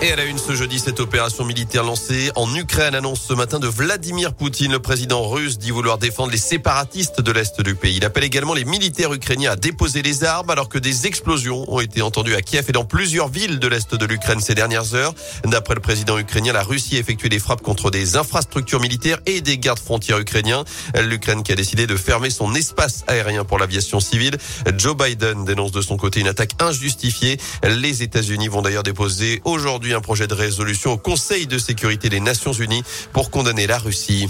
Et à la une ce jeudi, cette opération militaire lancée en Ukraine annonce ce matin de Vladimir Poutine. Le président russe dit vouloir défendre les séparatistes de l'Est du pays. Il appelle également les militaires ukrainiens à déposer les armes alors que des explosions ont été entendues à Kiev et dans plusieurs villes de l'Est de l'Ukraine ces dernières heures. D'après le président ukrainien, la Russie a effectué des frappes contre des infrastructures militaires et des gardes frontières ukrainiens. L'Ukraine qui a décidé de fermer son espace aérien pour l'aviation civile. Joe Biden dénonce de son côté une attaque injustifiée. Les États-Unis vont d'ailleurs déposer aujourd'hui un projet de résolution au Conseil de sécurité des Nations Unies pour condamner la Russie.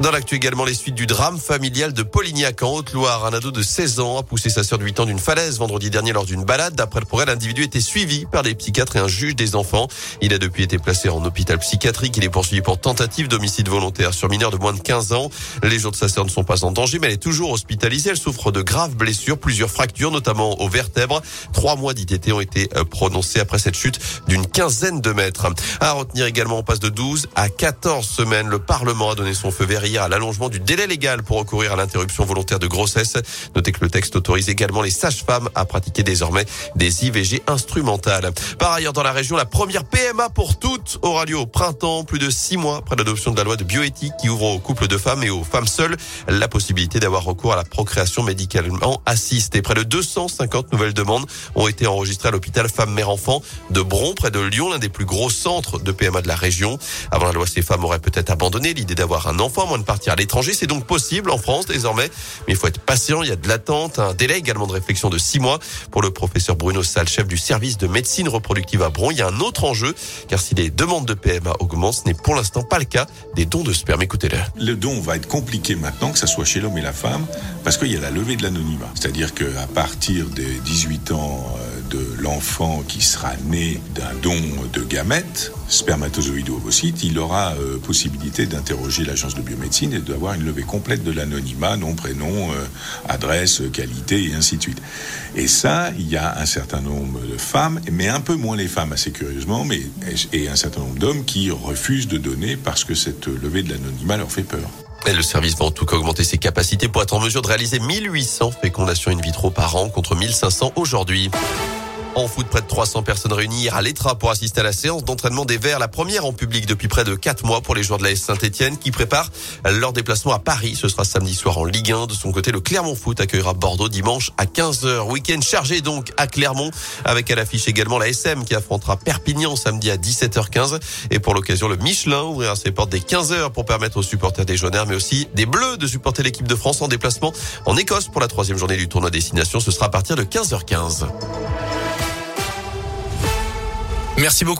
Dans l'actu également, les suites du drame familial de Polignac en Haute-Loire. Un ado de 16 ans a poussé sa sœur de 8 ans d'une falaise vendredi dernier lors d'une balade. D'après le progrès, l'individu était suivi par des psychiatres et un juge des enfants. Il a depuis été placé en hôpital psychiatrique. Il est poursuivi pour tentative d'homicide volontaire sur mineur de moins de 15 ans. Les jours de sa sœur ne sont pas en danger, mais elle est toujours hospitalisée. Elle souffre de graves blessures, plusieurs fractures, notamment aux vertèbres. Trois mois d'ITT ont été euh, prononcés après cette chute d'une quinzaine de mètres. À retenir également, on passe de 12 à 14 semaines. Le Parlement a donné son feu vert hier à l'allongement du délai légal pour recourir à l'interruption volontaire de grossesse. Notez que le texte autorise également les sages-femmes à pratiquer désormais des IVG instrumentales. Par ailleurs, dans la région, la première PMA pour toutes aura lieu au printemps, plus de six mois après l'adoption de la loi de bioéthique qui ouvre aux couples de femmes et aux femmes seules la possibilité d'avoir recours à la procréation médicalement assistée. Près de 250 nouvelles demandes ont été enregistrées à l'hôpital femmes-mère-enfants de Bron, près de Lyon, l'un des plus gros centres de PMA de la région. Avant la loi, ces femmes auraient peut-être abandonné l'idée d'avoir un enfant, de partir à l'étranger. C'est donc possible en France désormais, mais il faut être patient. Il y a de l'attente, un délai également de réflexion de six mois pour le professeur Bruno Salle, chef du service de médecine reproductive à Bron. Il y a un autre enjeu, car si les demandes de PMA augmentent, ce n'est pour l'instant pas le cas des dons de sperme. Écoutez-le. Le don va être compliqué maintenant, que ce soit chez l'homme et la femme, parce qu'il y a la levée de l'anonymat. C'est-à-dire qu'à partir des 18 ans euh, l'enfant qui sera né d'un don de gamètes, spermatozoïdes ou ovocytes, il aura euh, possibilité d'interroger l'agence de biomédecine et d'avoir une levée complète de l'anonymat, nom, prénom, euh, adresse, qualité et ainsi de suite. Et ça, il y a un certain nombre de femmes, mais un peu moins les femmes assez curieusement, mais et un certain nombre d'hommes qui refusent de donner parce que cette levée de l'anonymat leur fait peur. Le service va en tout cas augmenter ses capacités pour être en mesure de réaliser 1800 fécondations in vitro par an contre 1500 aujourd'hui. En foot, près de 300 personnes réunies à l'Etra pour assister à la séance d'entraînement des Verts, la première en public depuis près de 4 mois pour les joueurs de la S Saint-Etienne qui préparent leur déplacement à Paris. Ce sera samedi soir en Ligue 1. De son côté, le Clermont Foot accueillera Bordeaux dimanche à 15h. Week-end chargé donc à Clermont avec à l'affiche également la SM qui affrontera Perpignan samedi à 17h15. Et pour l'occasion, le Michelin ouvrira ses portes dès 15h pour permettre aux supporters des Jaunards mais aussi des Bleus de supporter l'équipe de France en déplacement en Écosse pour la troisième journée du tournoi destination. Ce sera à partir de 15h15. Merci beaucoup.